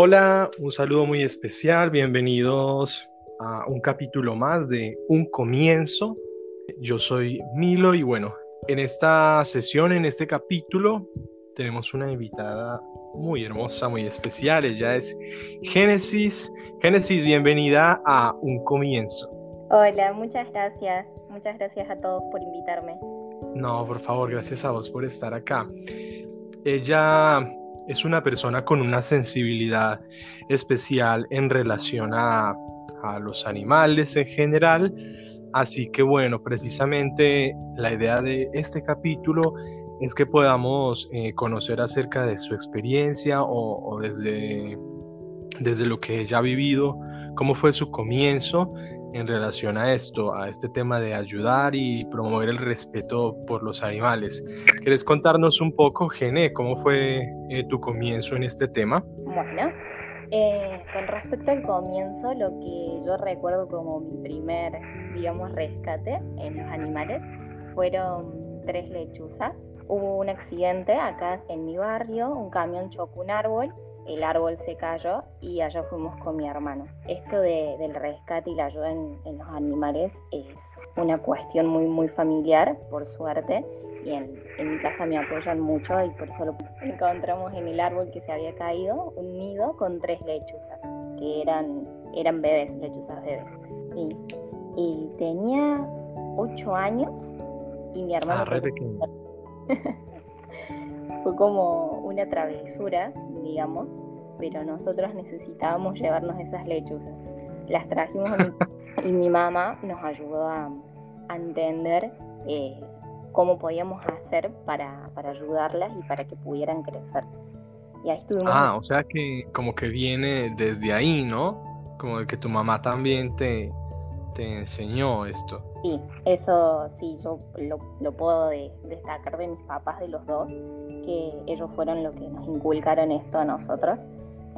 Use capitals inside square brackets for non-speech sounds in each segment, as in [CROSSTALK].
Hola, un saludo muy especial, bienvenidos a un capítulo más de Un Comienzo. Yo soy Milo y bueno, en esta sesión, en este capítulo, tenemos una invitada muy hermosa, muy especial. Ella es Génesis. Génesis, bienvenida a Un Comienzo. Hola, muchas gracias. Muchas gracias a todos por invitarme. No, por favor, gracias a vos por estar acá. Ella es una persona con una sensibilidad especial en relación a, los animales en general. Así que bueno, precisamente la idea de este capítulo es que podamos eh, conocer acerca de su experiencia o, o, desde, desde lo que ella ha vivido, cómo fue su comienzo en relación a esto, a este tema de ayudar y promover el respeto por los animales. ¿Quieres contarnos un poco, Gene, cómo fue eh, tu comienzo en este tema? Bueno, eh, con respecto al comienzo, lo que yo recuerdo como mi primer, digamos, rescate en los animales fueron tres lechuzas. Hubo un accidente acá en mi barrio, un camión chocó un árbol el árbol se cayó y allá fuimos con mi hermano. Esto del rescate y la ayuda en, los animales es una cuestión muy, muy familiar, por suerte, y en, mi casa me apoyan mucho y por eso lo encontramos en el árbol que se había caído un nido con tres lechuzas, que eran, eran bebés, lechuzas bebés. Y, y tenía ocho años y mi hermano... Ah, [LAUGHS] fue como una travesura digamos, pero nosotros necesitábamos llevarnos esas lechuzas. Las trajimos [LAUGHS] y mi mamá nos ayudó a, entender eh, cómo podíamos hacer para, para, ayudarlas y para que pudieran crecer. Y ahí estuvimos. Ah, o sea que como que viene desde ahí, ¿no? Como de que tu mamá también te, te enseñó esto. Sí, eso sí, yo lo, lo puedo destacar de mis papás, de los dos, que ellos fueron los que nos inculcaron esto a nosotros.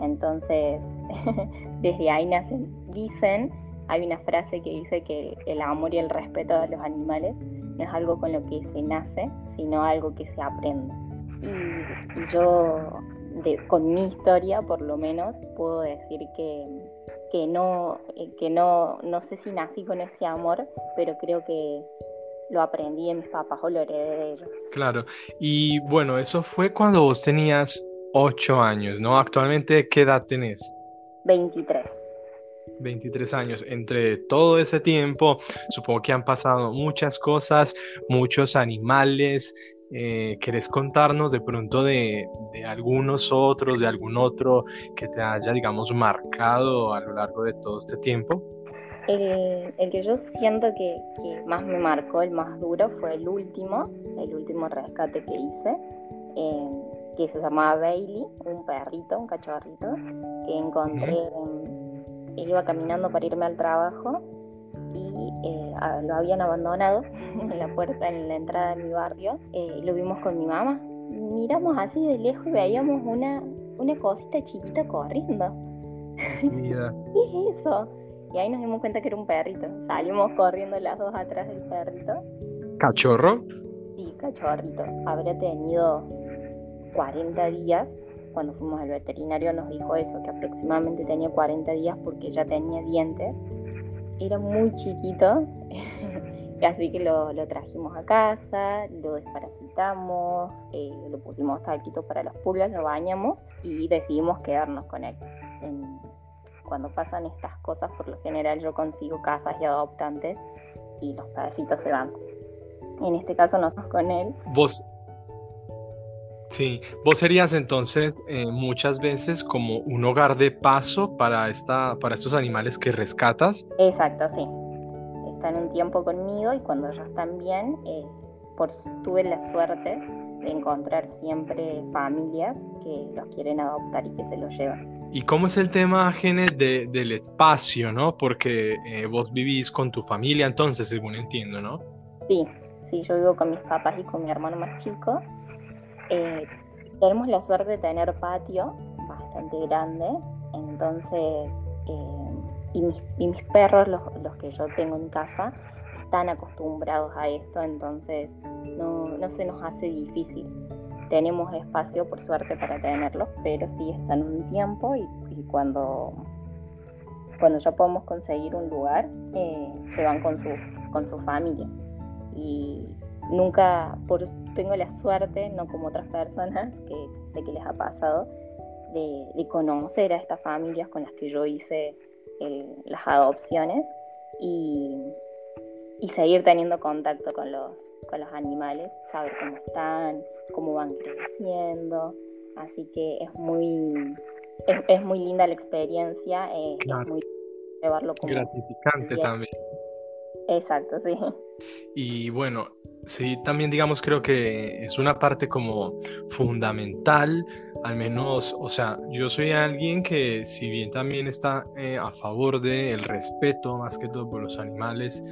Entonces, [LAUGHS] desde ahí nacen, dicen, hay una frase que dice que el amor y el respeto a los animales no es algo con lo que se nace, sino algo que se aprende. Y, yo, con mi historia por lo menos, puedo decir que que no, eh, que no, no sé si nací con ese amor, pero creo que lo aprendí de mis papás o lo heredé de ellos. Claro, y bueno, eso fue cuando vos tenías ocho años, ¿no? Actualmente, ¿qué edad tenés? 23. 23 años. Entre todo ese tiempo, supongo que han pasado muchas cosas, muchos animales, eh, ¿Querés contarnos de pronto de, algunos otros, de algún otro que te haya, digamos, marcado a lo largo de todo este tiempo? El, que yo siento que, más me marcó, el más duro, fue el último, el último rescate que hice, eh, que se llamaba Bailey, un perrito, un cachorrito, que encontré, iba caminando para irme al trabajo y eh, lo habían abandonado [LAUGHS] en la puerta, en la entrada de mi barrio. Eh, lo vimos con mi mamá. Miramos así de lejos y veíamos una, una cosita chiquita corriendo. [LAUGHS] ¿Qué es eso? Y ahí nos dimos cuenta que era un perrito. Salimos corriendo las dos atrás del perrito. ¿Cachorro? Sí, cachorrito. Habría tenido 40 días. Cuando fuimos al veterinario nos dijo eso, que aproximadamente tenía 40 días porque ya tenía dientes era muy chiquito, [LAUGHS] así que lo, trajimos a casa, lo desparasitamos, eh, lo pusimos taquitos para las pulgas, lo bañamos y decidimos quedarnos con él. cuando pasan estas cosas, por lo general yo consigo casas y adoptantes y los perritos se van. En este caso nosotros con él. ¿Vos Sí, vos serías entonces eh, muchas veces como un hogar de paso para, esta, para estos animales que rescatas. Exacto, sí. Están un tiempo conmigo y cuando ellos están bien, eh, por, tuve la suerte de encontrar siempre familias que los quieren adoptar y que se los llevan. ¿Y cómo es el tema, Genes, de, del espacio, no? Porque eh, vos vivís con tu familia entonces, según entiendo, ¿no? Sí, sí, yo vivo con mis papás y con mi hermano más chico eh, tenemos la suerte de tener patio bastante grande, entonces, eh, y, mis, perros, los, que yo tengo en casa, están acostumbrados a esto, entonces no, se nos hace difícil. Tenemos espacio, por suerte, para tenerlos, pero sí están un tiempo y y cuando, cuando ya podemos conseguir un lugar, eh, se van con su, con su familia. Y nunca, por, tengo la suerte, no como otras personas [LAUGHS] que sé que les ha pasado, de, conocer a estas familias con las que yo hice las adopciones y, y, seguir teniendo contacto con los, con los animales, saber cómo están, cómo van creciendo. Así que es muy, es, muy linda la experiencia, eh, es muy llevarlo como gratificante también. Exacto, sí. Y bueno, sí, también digamos creo que es una parte como fundamental, al menos, o sea, yo soy alguien que si bien también está eh, a favor del respeto más que todo por los animales,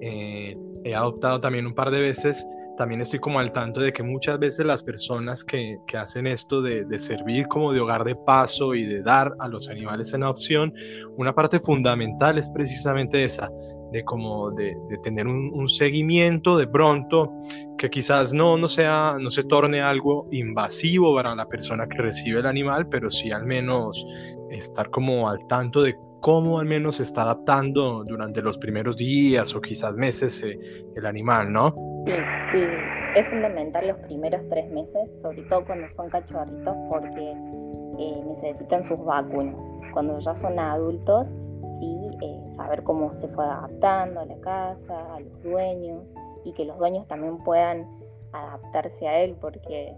eh, he adoptado también un par de veces, también estoy como al tanto de que muchas veces las personas que, que hacen esto de, de, servir como de hogar de paso y de dar a los animales en adopción, una parte fundamental es precisamente esa, de como de, tener un, seguimiento de pronto que quizás no, no, sea, no se torne algo invasivo para la persona que recibe el animal, pero sí al menos estar como al tanto de cómo al menos se está adaptando durante los primeros días o quizás meses eh, el animal, ¿no? Sí, sí, es fundamental los primeros tres meses, sobre todo cuando son cachorritos, porque eh, necesitan sus vacunas. Cuando ya son adultos, eh, saber cómo se fue adaptando a la casa, a los dueños y que los dueños también puedan adaptarse a él porque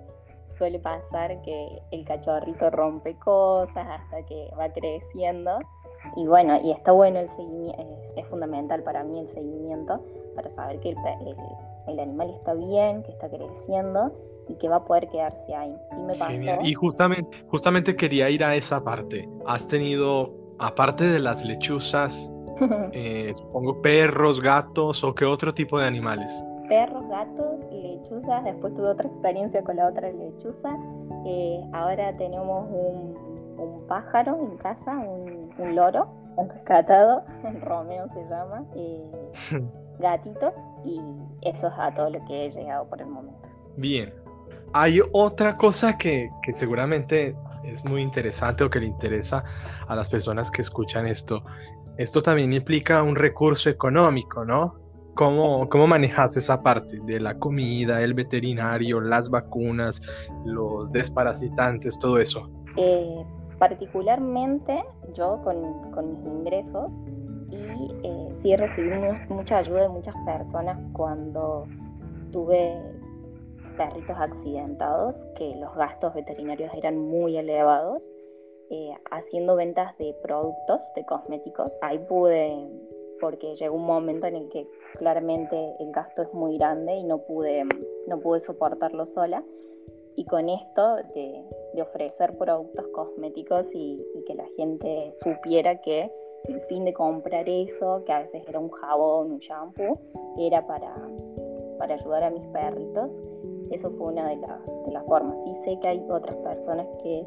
suele pasar que el cachorrito rompe cosas hasta que va creciendo y bueno, y está bueno el seguimiento, es, fundamental para mí el seguimiento para saber que el, animal está bien, que está creciendo y que va a poder quedarse ahí. Y justamente, justamente quería ir a esa parte. ¿Has tenido aparte de las lechuzas, [LAUGHS] eh, supongo perros, gatos o qué otro tipo de animales? Perros, gatos, lechuzas. Después tuve otra experiencia con la otra lechuza. Eh, ahora tenemos un, pájaro en casa, un, loro, un rescatado, [LAUGHS] Romeo se llama. Eh, [LAUGHS] gatitos y eso es a todo lo que he llegado por el momento. Bien. Hay otra cosa que, que seguramente es muy interesante o que le interesa a las personas que escuchan esto, esto también implica un recurso económico, ¿no? ¿Cómo, cómo manejas esa parte de la comida, el veterinario, las vacunas, los desparasitantes, todo eso? Eh, particularmente yo con, con, mis ingresos y eh, sí recibí mucha ayuda de muchas personas cuando tuve perritos accidentados, que los gastos veterinarios eran muy elevados, eh, haciendo ventas de productos, de cosméticos. Ahí pude, porque llegó un momento en el que claramente el gasto es muy grande y no pude, no pude soportarlo sola. Y con esto de, ofrecer productos cosméticos y, que la gente supiera que el fin de comprar eso, que a veces era un jabón, un shampoo, era para, para ayudar a mis perritos eso fue una de, de las formas. Sí sé que hay otras personas que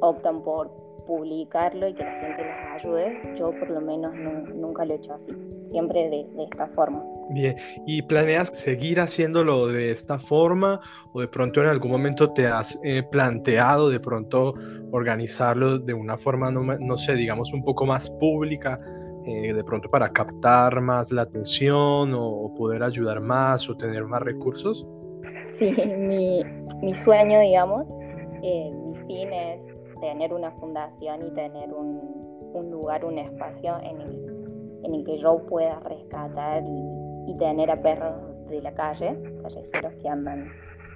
optan por publicarlo y que la gente les ayude. Yo por lo menos nunca lo he hecho así, siempre de, esta forma. Bien, ¿y planeas seguir haciéndolo de esta forma o de pronto en algún momento te has eh, planteado de pronto organizarlo de una forma, no, no sé, digamos un poco más pública, eh, de pronto para captar más la atención o poder ayudar más o tener más recursos? Sí, mi, mi sueño, digamos, eh, mi fin es tener una fundación y tener un, un lugar, un espacio en el, en el que yo pueda rescatar y, y tener a perros de la calle, callejeros que andan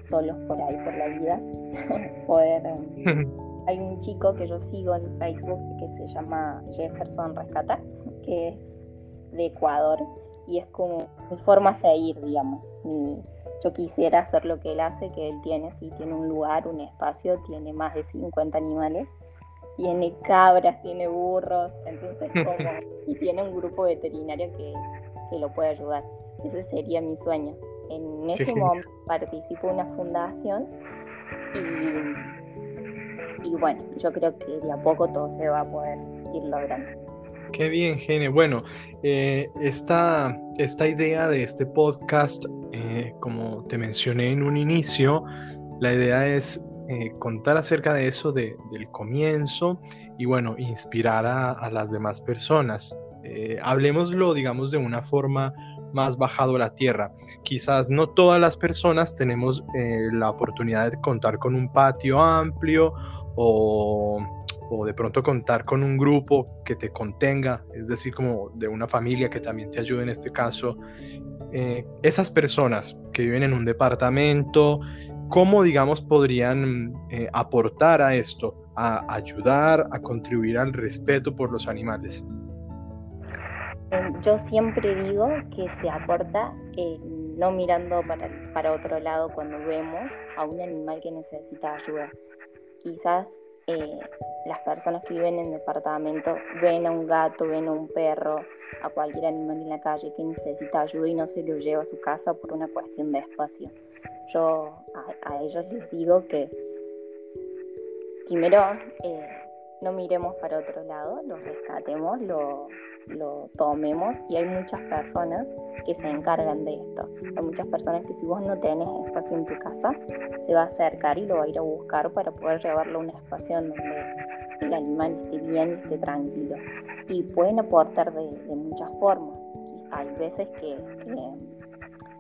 solos por ahí por la vida, [LAUGHS] poder... [LAUGHS] hay un chico que yo sigo en Facebook que se llama Jefferson Rescata, que es de Ecuador y es como mi forma a seguir, digamos, mi, yo quisiera hacer lo que él hace, que él tiene, sí, tiene un lugar, un espacio, tiene más de 50 animales, tiene cabras, tiene burros, entonces [LAUGHS] como, y tiene un grupo veterinario que, que lo puede ayudar. Ese sería mi sueño. En este momento participo en una fundación y, y bueno, yo creo que de a poco todo se va a poder ir logrando. Qué bien, Gene. Bueno, eh, esta, esta, idea de este podcast, eh, como te mencioné en un inicio, la idea es eh, contar acerca de eso, de, del comienzo y bueno, inspirar a, las demás personas. Hablemoslo, digamos, de una forma más bajado a la tierra. Quizás no todas las personas tenemos la oportunidad de contar con un patio amplio o, o, de pronto contar con un grupo que te contenga, es decir, como de una familia que también te ayude en este caso. Eh, esas personas que viven en un departamento, ¿cómo, digamos, podrían eh, aportar a esto, a ayudar, a contribuir al respeto por los animales? Yo siempre digo que se aporta eh, no mirando para, para otro lado cuando vemos a un animal que necesita ayuda. Quizás eh, las personas que viven en departamento ven a un gato, ven a un perro, a cualquier animal en la calle que necesita ayuda y no se lo lleva a su casa por una cuestión de espacio. Yo a, ellos les digo que primero eh, no miremos para otro lado, los rescatemos, lo, lo tomemos y hay muchas personas que se encargan de esto. Hay muchas personas que si vos no tenés espacio en tu casa, se va a acercar y lo va a ir a buscar para poder llevarlo a un espacio donde el animal esté bien esté tranquilo. Y pueden aportar de, muchas formas. Hay veces que,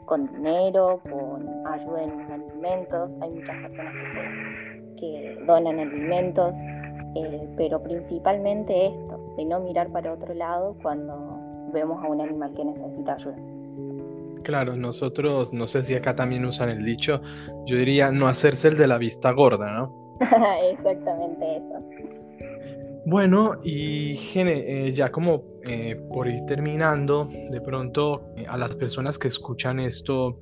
con dinero, con ayuda en alimentos, hay muchas personas que, que donan alimentos, eh, pero principalmente esto, de no mirar para otro lado cuando vemos a un animal que necesita ayuda. Claro, nosotros, no sé si acá también usan el dicho, yo diría no hacerse el de la vista gorda, ¿no? [LAUGHS] Exactamente eso. Bueno, y Gene, eh, ya como eh, por ir terminando, de pronto a las personas que escuchan esto,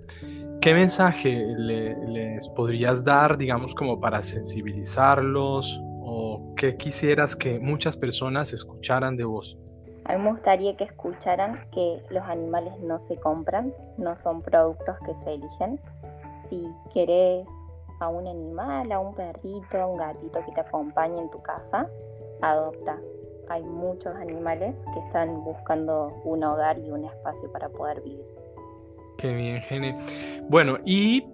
¿qué mensaje les podrías dar, digamos, como para sensibilizarlos o qué quisieras que muchas personas escucharan de vos? A mí me gustaría que escucharan que los animales no se compran, no son productos que se eligen. Si querés a un animal, a un perrito, a un gatito que te acompañe en tu casa, adopta. Hay muchos animales que están buscando un hogar y un espacio para poder vivir. Qué bien, Gene. Bueno, y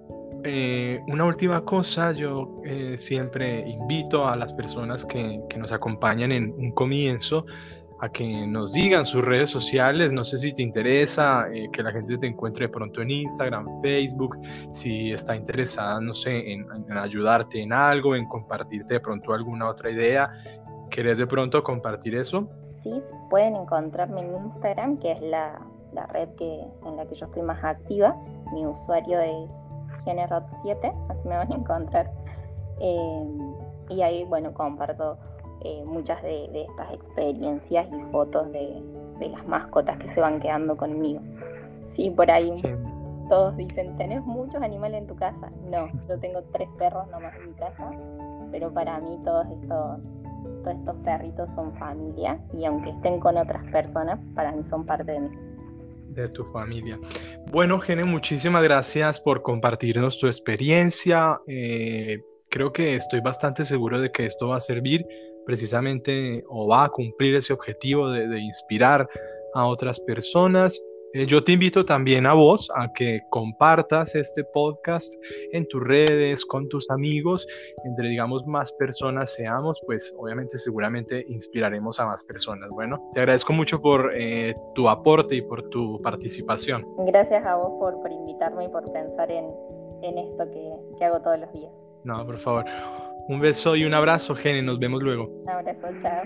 eh, una última cosa, yo eh, siempre invito a las personas que, nos acompañan en un comienzo a que nos digan sus redes sociales, no sé si te interesa eh, que la gente te encuentre pronto en Instagram, Facebook, si está interesada, no sé, en, ayudarte en algo, en compartirte de pronto alguna otra idea, ¿querés de pronto compartir eso? Sí, pueden encontrarme en Instagram, que es la, red que, en la que yo estoy más activa, mi usuario es Generot 7, así me van a encontrar. Eh, y ahí, bueno, comparto eh, muchas de, estas experiencias y fotos de, las mascotas que se van quedando conmigo. Sí, por ahí todos dicen, ¿tenés muchos animales en tu casa? No, yo tengo tres perros nomás en mi casa, pero para mí todos estos, todos estos perritos son familia y aunque estén con otras personas, para mí son parte de mí de tu familia. Bueno, Gene, muchísimas gracias por compartirnos tu experiencia. Eh, creo que estoy bastante seguro de que esto va a servir precisamente o va a cumplir ese objetivo de, de inspirar a otras personas. Eh, yo te invito también a vos a que compartas este podcast en tus redes, con tus amigos, entre digamos más personas seamos, pues obviamente seguramente inspiraremos a más personas. Bueno, te agradezco mucho por eh, tu aporte y por tu participación. Gracias a vos por, por invitarme y por pensar en, en esto que, que hago todos los días. No, por favor. Un beso y un abrazo, Gene. Nos vemos luego. Un abrazo, chao.